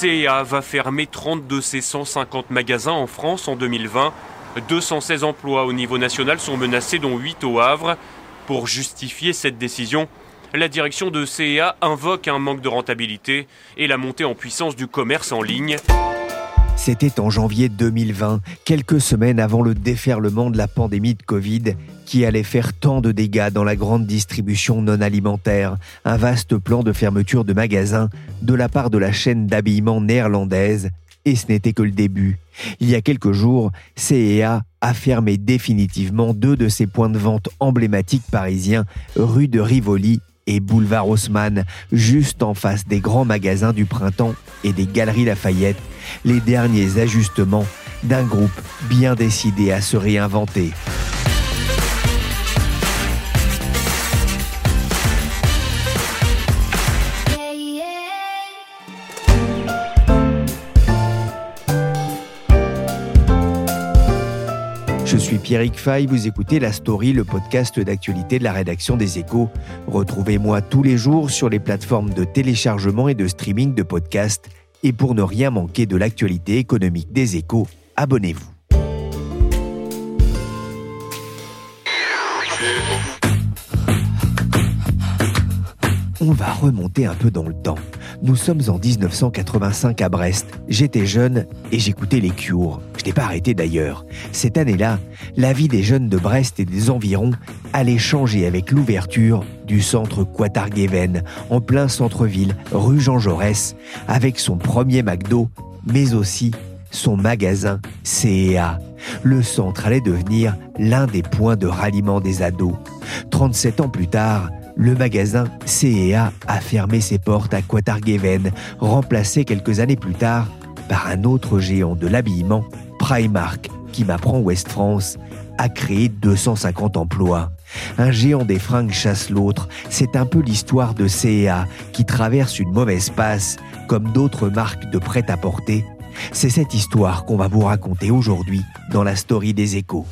CEA va fermer 30 de ses 150 magasins en France en 2020. 216 emplois au niveau national sont menacés, dont 8 au Havre. Pour justifier cette décision, la direction de CEA invoque un manque de rentabilité et la montée en puissance du commerce en ligne. C'était en janvier 2020, quelques semaines avant le déferlement de la pandémie de Covid qui allait faire tant de dégâts dans la grande distribution non alimentaire, un vaste plan de fermeture de magasins de la part de la chaîne d'habillement néerlandaise, et ce n'était que le début. Il y a quelques jours, CEA a fermé définitivement deux de ses points de vente emblématiques parisiens, rue de Rivoli et boulevard Haussmann, juste en face des grands magasins du printemps et des galeries Lafayette, les derniers ajustements d'un groupe bien décidé à se réinventer. Pierrick Fay, vous écoutez La Story, le podcast d'actualité de la rédaction des Échos. Retrouvez-moi tous les jours sur les plateformes de téléchargement et de streaming de podcasts. Et pour ne rien manquer de l'actualité économique des Échos, abonnez-vous. On va remonter un peu dans le temps. Nous sommes en 1985 à Brest. J'étais jeune et j'écoutais les Cures. Je n'ai pas arrêté d'ailleurs. Cette année-là, la vie des jeunes de Brest et des environs allait changer avec l'ouverture du centre Quatarguéven, en plein centre-ville, rue Jean Jaurès, avec son premier McDo, mais aussi son magasin CEA. Le centre allait devenir l'un des points de ralliement des ados. 37 ans plus tard, le magasin CEA a fermé ses portes à Quatarguéven, remplacé quelques années plus tard par un autre géant de l'habillement, Primark, qui m'apprend Ouest France, a créé 250 emplois. Un géant des fringues chasse l'autre, c'est un peu l'histoire de CEA qui traverse une mauvaise passe, comme d'autres marques de prêt-à-porter. C'est cette histoire qu'on va vous raconter aujourd'hui dans la story des échos.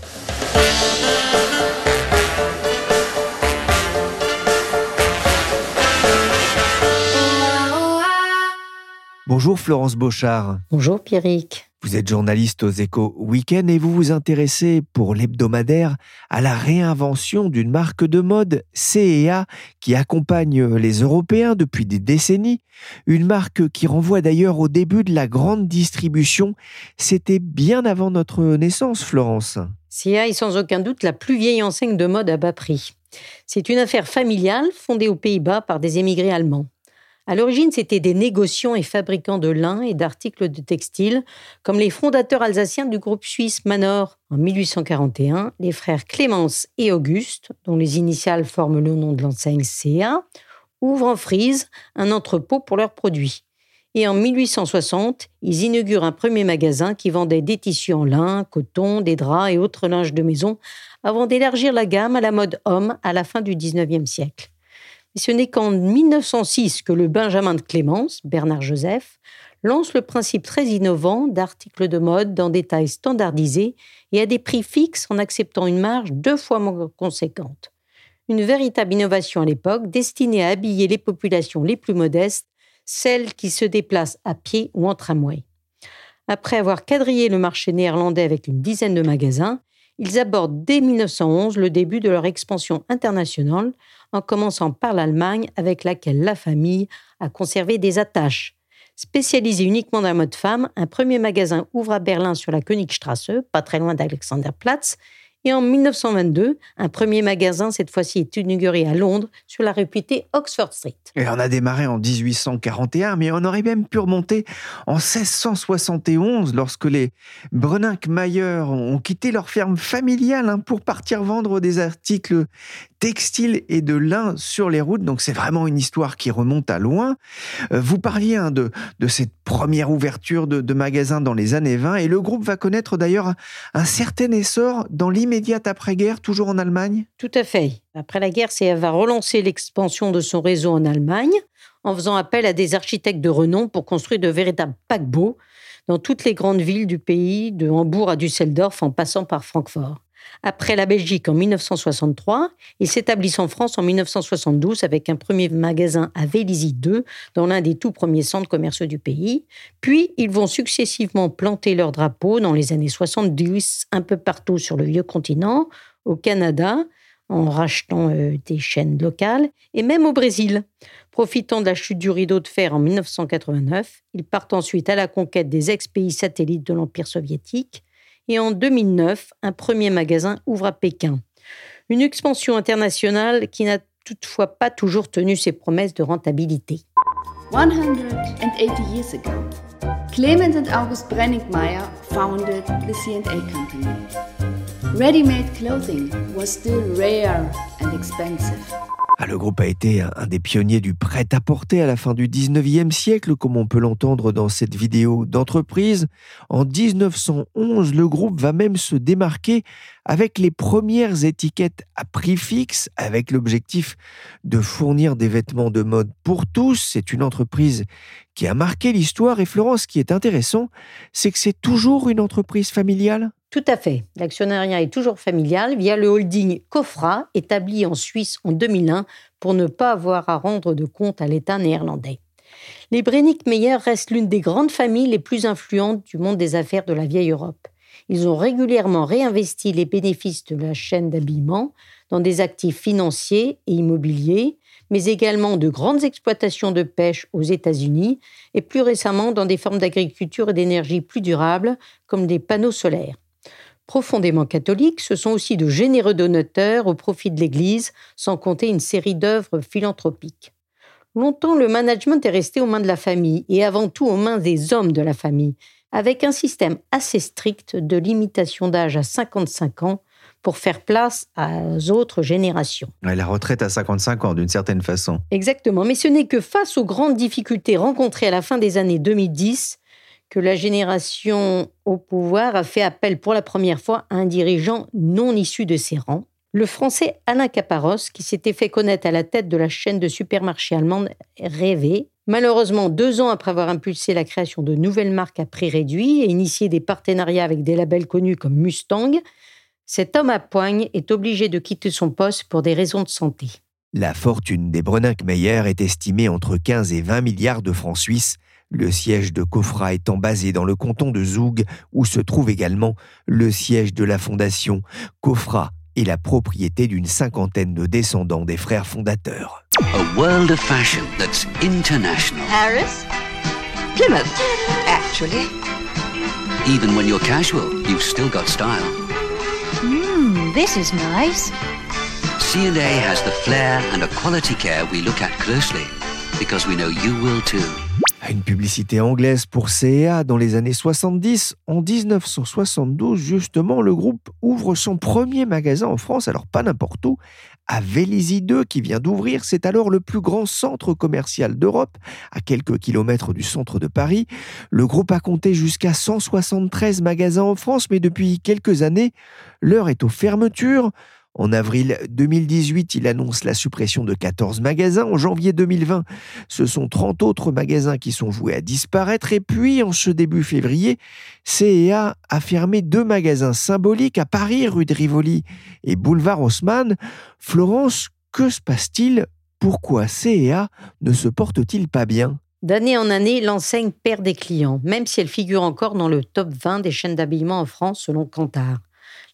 Bonjour Florence Beauchard. Bonjour Pierrick. Vous êtes journaliste aux échos Week-end et vous vous intéressez pour l'hebdomadaire à la réinvention d'une marque de mode CEA qui accompagne les Européens depuis des décennies. Une marque qui renvoie d'ailleurs au début de la grande distribution. C'était bien avant notre naissance, Florence. CEA est sans aucun doute la plus vieille enseigne de mode à bas prix. C'est une affaire familiale fondée aux Pays-Bas par des émigrés allemands. À l'origine, c'était des négociants et fabricants de lin et d'articles de textile, comme les fondateurs alsaciens du groupe suisse Manor. En 1841, les frères Clémence et Auguste, dont les initiales forment le nom de l'enseigne CA, ouvrent en Frise un entrepôt pour leurs produits. Et en 1860, ils inaugurent un premier magasin qui vendait des tissus en lin, coton, des draps et autres linges de maison, avant d'élargir la gamme à la mode homme à la fin du XIXe siècle ce n'est qu'en 1906 que le Benjamin de Clémence, Bernard Joseph, lance le principe très innovant d'articles de mode dans des tailles standardisées et à des prix fixes en acceptant une marge deux fois moins conséquente. Une véritable innovation à l'époque destinée à habiller les populations les plus modestes, celles qui se déplacent à pied ou en tramway. Après avoir quadrillé le marché néerlandais avec une dizaine de magasins, ils abordent dès 1911 le début de leur expansion internationale en commençant par l'Allemagne avec laquelle la famille a conservé des attaches. Spécialisé uniquement dans la mode femme, un premier magasin ouvre à Berlin sur la Königstrasse, pas très loin d'Alexanderplatz, Et en 1922, un premier magasin, cette fois-ci, est inauguré à Londres, sur la réputée Oxford Street. Et on a démarré en 1841, mais on aurait même pu remonter en 1671, lorsque les Brenink-Mayer ont quitté leur ferme familiale hein, pour partir vendre des articles textiles et de lin sur les routes. Donc c'est vraiment une histoire qui remonte à loin. Euh, vous parliez hein, de, cette première ouverture de, de magasins dans les années 20, et le groupe va connaître d'ailleurs un certain essor dans l'immédiat immédiate après-guerre, toujours en Allemagne? Tout à fait. Après la guerre, CA va relancer l'expansion de son réseau en Allemagne en faisant appel à des architectes de renom pour construire de véritables paquebots dans toutes les grandes villes du pays, de Hambourg à Düsseldorf en passant par Francfort. Après la Belgique en 1963, ils s'établissent en France en 1972 avec un premier magasin à Vélizy 2, dans l'un des tout premiers centres commerciaux du pays. Puis, ils vont successivement planter leurs drapeaux dans les années 70 un peu partout sur le vieux continent, au Canada, en rachetant euh, des chaînes locales, et même au Brésil. Profitant de la chute du rideau de fer en 1989, ils partent ensuite à la conquête des ex-pays satellites de l'Empire soviétique et en 2009, un premier magasin ouvre à Pékin. Une expansion internationale qui n'a toutefois pas toujours tenu ses promesses de rentabilité. 180 years ago, Clemens and August Brenningmeier founded the C&A company. Ready-made clothing was still rare and expensive. Ah, le groupe a été un, des pionniers du prêt-à-porter à la fin du 19e siècle, comme on peut l'entendre dans cette vidéo d'entreprise. En 1911, le groupe va même se démarquer avec les premières étiquettes à prix fixe, avec l'objectif de fournir des vêtements de mode pour tous. C'est une entreprise qui a marqué l'histoire. Et Florence, ce qui est intéressant, c'est que c'est toujours une entreprise familiale. Tout à fait. L'actionnariat est toujours familial via le holding Cofra, établi en Suisse en 2001 pour ne pas avoir à rendre de compte à l'État néerlandais. Les Brennick Meyer restent l'une des grandes familles les plus influentes du monde des affaires de la vieille Europe. Ils ont régulièrement réinvesti les bénéfices de la chaîne d'habillement dans des actifs financiers et immobiliers, mais également de grandes exploitations de pêche aux États-Unis et plus récemment dans des formes d'agriculture et d'énergie plus durables comme des panneaux solaires. Profondément catholiques, ce sont aussi de généreux donateurs au profit de l'Église, sans compter une série d'œuvres philanthropiques. Longtemps, le management est resté aux mains de la famille et avant tout aux mains des hommes de la famille, avec un système assez strict de limitation d'âge à 55 ans pour faire place aux autres générations. La retraite à 55 ans, d'une certaine façon. Exactement, mais ce n'est que face aux grandes difficultés rencontrées à la fin des années 2010 que la génération au pouvoir a fait appel pour la première fois à un dirigeant non issu de ses rangs, le français Alain Caparros, qui s'était fait connaître à la tête de la chaîne de supermarchés allemande Rêvé. Malheureusement, deux ans après avoir impulsé la création de nouvelles marques à prix réduit et initié des partenariats avec des labels connus comme Mustang, cet homme à poigne est obligé de quitter son poste pour des raisons de santé. La fortune des Brenink-Meyer est estimée entre 15 et 20 milliards de francs suisses le siège de Kofra étant basé dans le canton de Zoug, où se trouve également le siège de la fondation. Kofra est la propriété d'une cinquantaine de descendants des frères fondateurs. A world of fashion that's international. Paris? Plymouth, actually. Even when you're casual, you've still got style. Hmm, this is nice. C&A has the flair and a quality care we look at closely because we know you will too. Une publicité anglaise pour CA dans les années 70. En 1972, justement, le groupe ouvre son premier magasin en France, alors pas n'importe où, à Vélizy 2 qui vient d'ouvrir. C'est alors le plus grand centre commercial d'Europe, à quelques kilomètres du centre de Paris. Le groupe a compté jusqu'à 173 magasins en France, mais depuis quelques années, l'heure est aux fermetures. En avril 2018, il annonce la suppression de 14 magasins. En janvier 2020, ce sont 30 autres magasins qui sont voués à disparaître. Et puis, en ce début février, CEA a fermé deux magasins symboliques à Paris, rue de Rivoli et boulevard Haussmann. Florence, que se passe-t-il? Pourquoi CEA ne se porte-t-il pas bien? D'année en année, l'enseigne perd des clients, même si elle figure encore dans le top 20 des chaînes d'habillement en France selon Kantar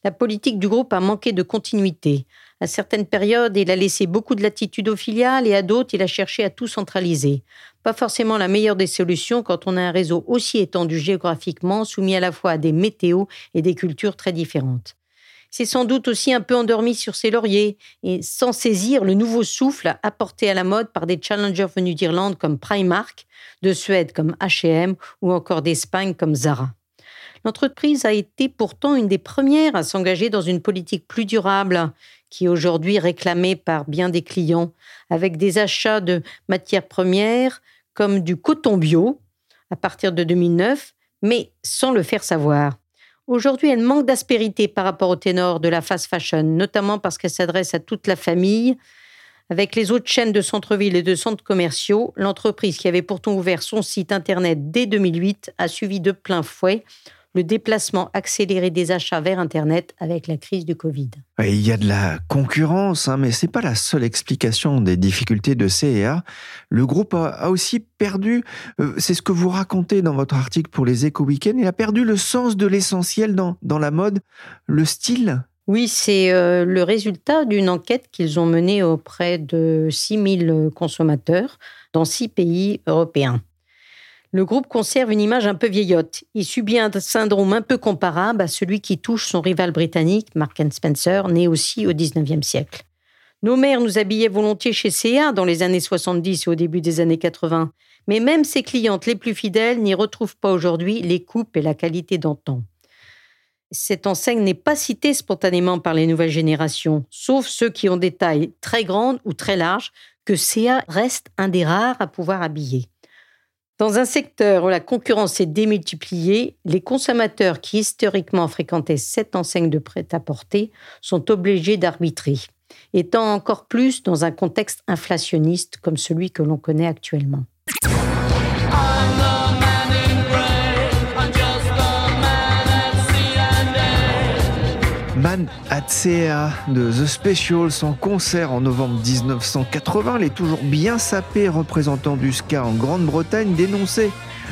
la politique du groupe a manqué de continuité. À certaines périodes, il a laissé beaucoup de latitude aux filiales et à d'autres, il a cherché à tout centraliser. Pas forcément la meilleure des solutions quand on a un réseau aussi étendu géographiquement, soumis à la fois à des météos et des cultures très différentes. s'est sans doute aussi un peu endormi sur ses lauriers et sans saisir le nouveau souffle apporté à la mode par des challengers venus d'Irlande comme Primark, de Suède comme H&M ou encore d'Espagne comme Zara. L'entreprise a été pourtant une des premières à s'engager dans une politique plus durable, qui est aujourd'hui réclamée par bien des clients, avec des achats de matières premières comme du coton bio à partir de 2009, mais sans le faire savoir. Aujourd'hui, elle manque d'aspérité par rapport au ténor de la fast fashion, notamment parce qu'elle s'adresse à toute la famille. Avec les autres chaînes de centre-ville et de centres commerciaux, l'entreprise qui avait pourtant ouvert son site internet dès 2008 a suivi de plein fouet le déplacement accéléré des achats vers Internet avec la crise du Covid. il y a de la concurrence, hein, mais ce n'est pas la seule explication des difficultés de CEA. Le groupe a, aussi perdu, euh, c'est ce que vous racontez dans votre article pour les Éco Weekends, il a perdu le sens de l'essentiel dans, dans la mode, le style. Oui, c'est euh, le résultat d'une enquête qu'ils ont menée auprès de 6000 consommateurs dans six pays européens le groupe conserve une image un peu vieillotte. Il subit un syndrome un peu comparable à celui qui touche son rival britannique, Mark Spencer, né aussi au XIXe siècle. Nos mères nous habillaient volontiers chez CA dans les années 70 et au début des années 80, mais même ses clientes les plus fidèles n'y retrouvent pas aujourd'hui les coupes et la qualité d'antan. Cette enseigne n'est pas citée spontanément par les nouvelles générations, sauf ceux qui ont des tailles très grandes ou très larges, que CA reste un des rares à pouvoir habiller. Dans un secteur où la concurrence est démultipliée, les consommateurs qui historiquement fréquentaient cette enseigne de prêt-à-porter sont obligés d'arbitrer, étant encore plus dans un contexte inflationniste comme celui que l'on connaît actuellement. Man at CA de The Specials en concert en novembre 1980. Les toujours bien sapés représentants du ska en Grande-Bretagne dénonçaient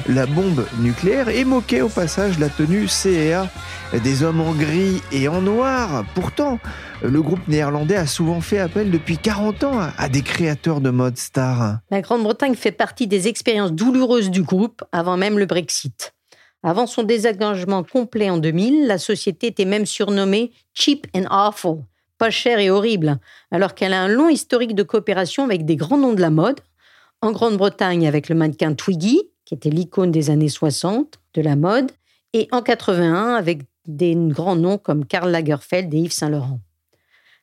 la bombe nucléaire et moquaient au passage la tenue CA des hommes en gris et en noir. Pourtant, le groupe néerlandais a souvent fait appel depuis 40 ans à des créateurs de mode stars. La Grande-Bretagne fait partie des expériences douloureuses du groupe avant même le Brexit. Avant son désengagement complet en 2000, la société était même surnommée Cheap and Awful, pas cher et horrible, alors qu'elle a un long historique de coopération avec des grands noms de la mode. En Grande-Bretagne avec le mannequin Twiggy, qui était l'icône des années 60 de la mode, et en 81 avec des grands noms comme Karl Lagerfeld et Yves Saint-Laurent.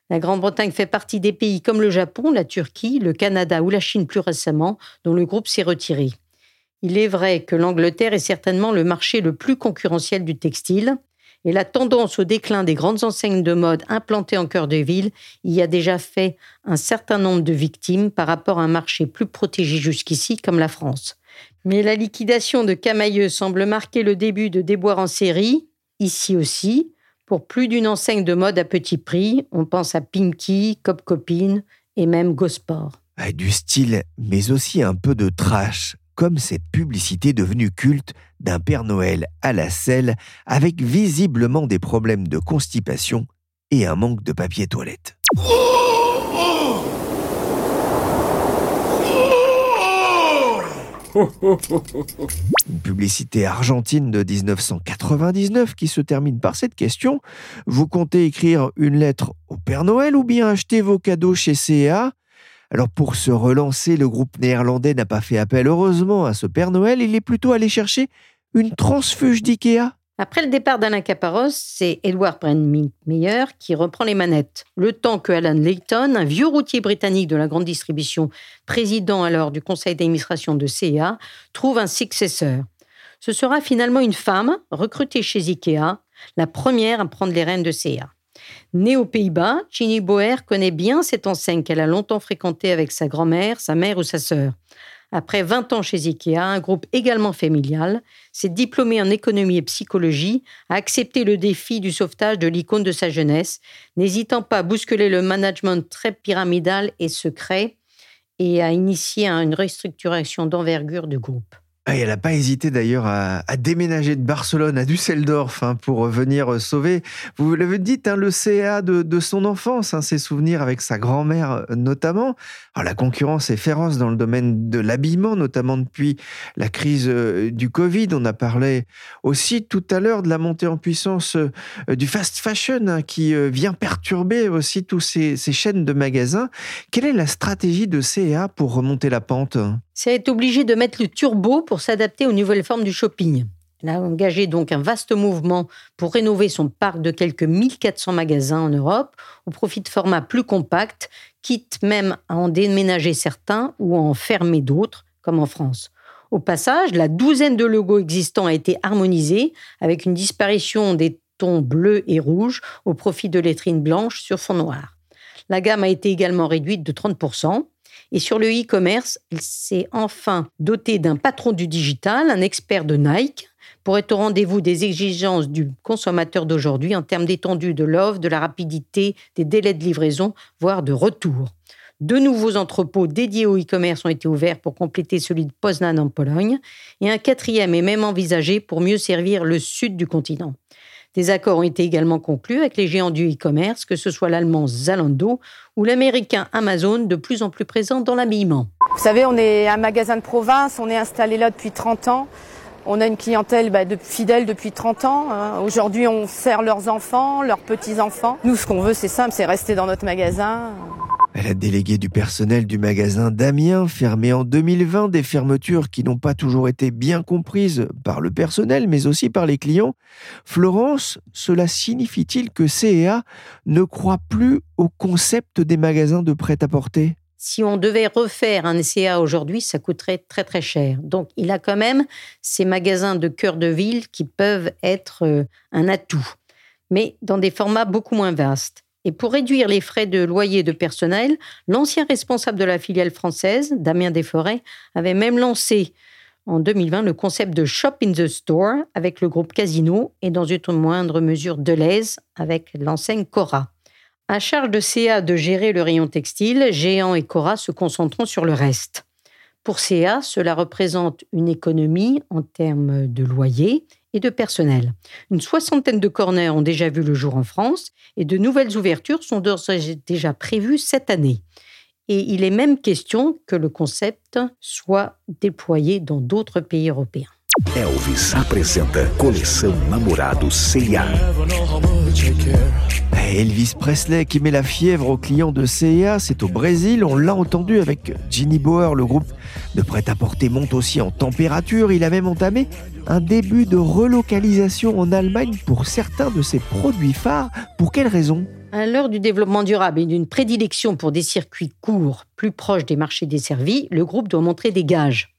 La Grande-Bretagne fait partie des pays comme le Japon, la Turquie, le Canada ou la Chine plus récemment, dont le groupe s'est retiré. Il est vrai que l'Angleterre est certainement le marché le plus concurrentiel du textile, et la tendance au déclin des grandes enseignes de mode implantées en cœur de ville y a déjà fait un certain nombre de victimes par rapport à un marché plus protégé jusqu'ici comme la France. Mais la liquidation de Camailleux semble marquer le début de déboires en série, ici aussi, pour plus d'une enseigne de mode à petit prix. On pense à Pinky, Cop Copine et même Gosport. Du style, mais aussi un peu de trash comme cette publicité devenue culte d'un Père Noël à la selle avec visiblement des problèmes de constipation et un manque de papier toilette. Une publicité argentine de 1999 qui se termine par cette question. Vous comptez écrire une lettre au Père Noël ou bien acheter vos cadeaux chez CA alors pour se relancer, le groupe néerlandais n'a pas fait appel heureusement à ce Père Noël, il est plutôt allé chercher une transfuge d'IKEA. Après le départ d'Alain Caparros, c'est Edward Meyer qui reprend les manettes. Le temps que Alan Layton, un vieux routier britannique de la grande distribution, président alors du conseil d'administration de CA, trouve un successeur. Ce sera finalement une femme recrutée chez IKEA, la première à prendre les rênes de CA. Née aux Pays-Bas, Ginny Boer connaît bien cette enseigne qu'elle a longtemps fréquentée avec sa grand-mère, sa mère ou sa sœur. Après 20 ans chez IKEA, un groupe également familial, s'est diplômé en économie et psychologie, a accepté le défi du sauvetage de l'icône de sa jeunesse, n'hésitant pas à bousculer le management très pyramidal et secret et à initier une restructuration d'envergure du groupe. Ah, elle n'a pas hésité d'ailleurs à, déménager de Barcelone à Düsseldorf hein, pour venir euh, sauver, vous l'avez dit, hein, le CA de, son enfance, hein, ses souvenirs avec sa grand-mère euh, notamment. La concurrence est féroce dans le domaine de l'habillement, notamment depuis la crise euh, du Covid. On a parlé aussi tout à l'heure de la montée en puissance du fast fashion qui vient perturber aussi tous ces, ces chaînes de magasins. Quelle est la stratégie de CA pour remonter la pente C'est être obligé de mettre le turbo pour s'adapter aux nouvelles formes du shopping. Elle a engagé donc un vaste mouvement pour rénover son parc de quelques 1400 magasins en Europe au profit de formats plus compacts, quitte même à en déménager certains ou à en fermer d'autres, comme en France. Au passage, la douzaine de logos existants a été harmonisée avec une disparition des tons bleus et rouges au profit de lettrines blanches sur fond noir. La gamme a été également réduite de 30%. Et sur le e-commerce, il s'est enfin doté d'un patron du digital, un expert de Nike, pour être au rendez-vous des exigences du consommateur d'aujourd'hui en termes d'étendue de l'offre, de la rapidité, des délais de livraison, voire de retour. Deux nouveaux entrepôts dédiés au e-commerce ont été ouverts pour compléter celui de Poznan en Pologne, et un quatrième est même envisagé pour mieux servir le sud du continent. Des accords ont été également conclus avec les géants du e-commerce, que ce soit l'allemand Zalando ou l'américain Amazon, de plus en plus présent dans l'habillement. Vous savez, on est un magasin de province, on est installé là depuis 30 ans. On a une clientèle bah, fidèle depuis 30 ans. Hein. Aujourd'hui, on sert leurs enfants, leurs petits-enfants. Nous, ce qu'on veut, c'est simple, c'est rester dans notre magasin. Elle a délégué du personnel du magasin Damien, fermé en 2020, des fermetures qui n'ont pas toujours été bien comprises par le personnel, mais aussi par les clients. Florence, cela signifie-t-il que CEA ne croit plus au concept des magasins de prêt-à-porter? Si on devait refaire un CA aujourd'hui, ça coûterait très très cher. Donc il a quand même ces magasins de cœur de ville qui peuvent être euh, un atout, mais dans des formats beaucoup moins vastes. Et pour réduire les frais de loyer de personnel, l'ancien responsable de la filiale française, Damien Desforêts, avait même lancé en 2020 le concept de Shop in the Store avec le groupe Casino et dans une moindre mesure Deleuze avec l'enseigne Cora. À charge de CA de gérer le rayon textile, Géant et Cora se concentreront sur le reste. Pour CA, cela représente une économie en termes de loyer et de personnel. Une soixantaine de corners ont déjà vu le jour en France et de nouvelles ouvertures sont déjà prévues cette année. Et il est même question que le concept soit déployé dans d'autres pays européens. Elvis apresenta Coleção Namorado CIA. Elvis Presley qui met la fièvre aux clients de CIA, c'est au Brésil, on l'a entendu avec Ginny Bauer, le groupe de prêt-à-porter monte aussi en température, il a même entamé un début de relocalisation en Allemagne pour certains de ses produits phares. Pour quelle raison? À l'heure du développement durable et d'une prédilection pour des circuits courts plus proches des marchés desservis, le groupe doit montrer des gages.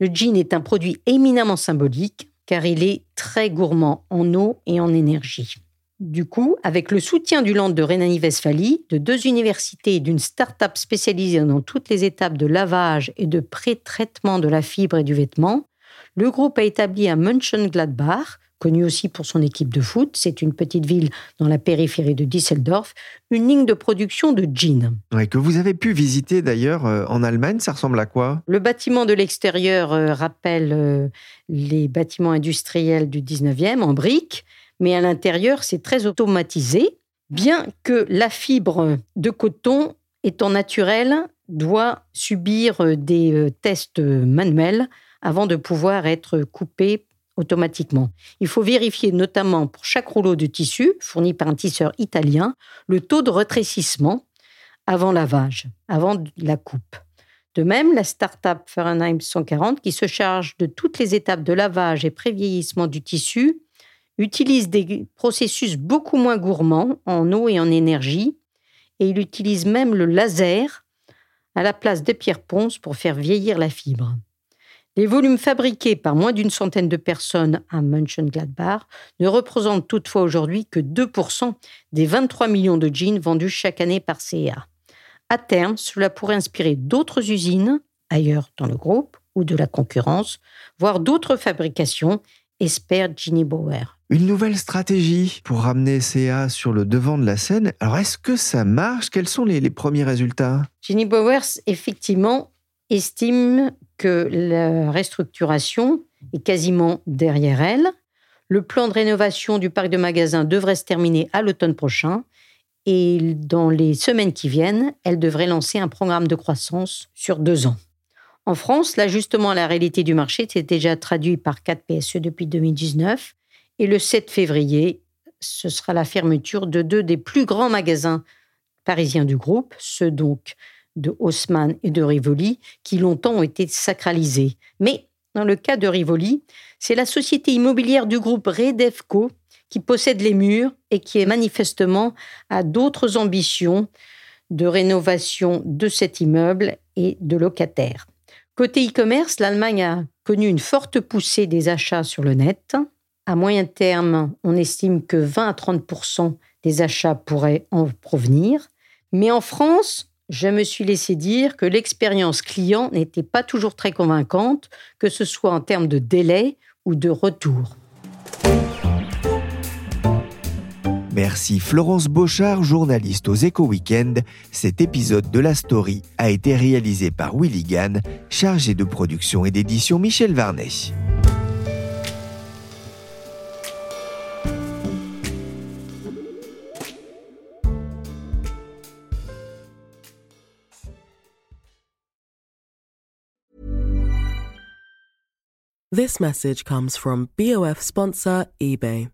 Le jean est un produit éminemment symbolique car il est très gourmand en eau et en énergie. Du coup, avec le soutien du Land de Rhénanie-Westphalie, de deux universités et d'une start-up spécialisée dans toutes les étapes de lavage et de pré-traitement de la fibre et du vêtement, le groupe a établi à Mönchengladbach, connu aussi pour son équipe de foot, c'est une petite ville dans la périphérie de Düsseldorf, une ligne de production de jeans. que vous avez pu visiter d'ailleurs euh, en Allemagne, ça ressemble à quoi? Le bâtiment de l'extérieur euh, rappelle euh, les bâtiments industriels du 19e en briques mais à l'intérieur, c'est très automatisé, bien que la fibre de coton étant naturelle doit subir euh, des euh, tests manuels avant de pouvoir être coupée automatiquement. Il faut vérifier notamment pour chaque rouleau de tissu fourni par un tisseur italien le taux de retrécissement avant lavage, avant la coupe. De même, la start-up Fahrenheit 140, qui se charge de toutes les étapes de lavage et prévieillissement du tissu, utilise des processus beaucoup moins gourmands en eau et en énergie, et il utilise même le laser à la place de pierre ponce pour faire vieillir la fibre. Les volumes fabriqués par moins d'une centaine de personnes à Mönchengladbach ne représentent toutefois aujourd'hui que 2% des 23 millions de jeans vendus chaque année par CA. À terme, cela pourrait inspirer d'autres usines ailleurs dans le groupe ou de la concurrence, voire d'autres fabrications, espère Ginny Bauer. Une nouvelle stratégie pour ramener CA sur le devant de la scène. Alors, est-ce que ça marche? Quels sont les, premiers résultats? Ginny Bowers, effectivement, estime que la restructuration est quasiment derrière elle. Le plan de rénovation du parc de magasins devrait se terminer à l'automne prochain et dans les semaines qui viennent, elle devrait lancer un programme de croissance sur deux ans. En France, l'ajustement à la réalité du marché s'est déjà traduit par 4 PSE depuis 2019 et le 7 février, ce sera la fermeture de deux des plus grands magasins parisiens du groupe, ceux donc de Haussmann et de Rivoli, qui longtemps ont été sacralisés. Mais dans le cas de Rivoli, c'est la société immobilière du groupe Redevco qui possède les murs et qui est manifestement à d'autres ambitions de rénovation de cet immeuble et de locataires. Côté e-commerce, l'Allemagne a connu une forte poussée des achats sur le net. À moyen terme, on estime que 20 à 30 des achats pourraient en provenir. Mais en France, je me suis laissé dire que l'expérience client n'était pas toujours très convaincante, que ce soit en termes de délai ou de retour. Merci Florence Beauchard, journaliste aux Éco Weekend. Cet épisode de la story a été réalisé par Willy Gann, chargé de production et d'édition Michel Varnet. This message comes from BOF sponsor eBay.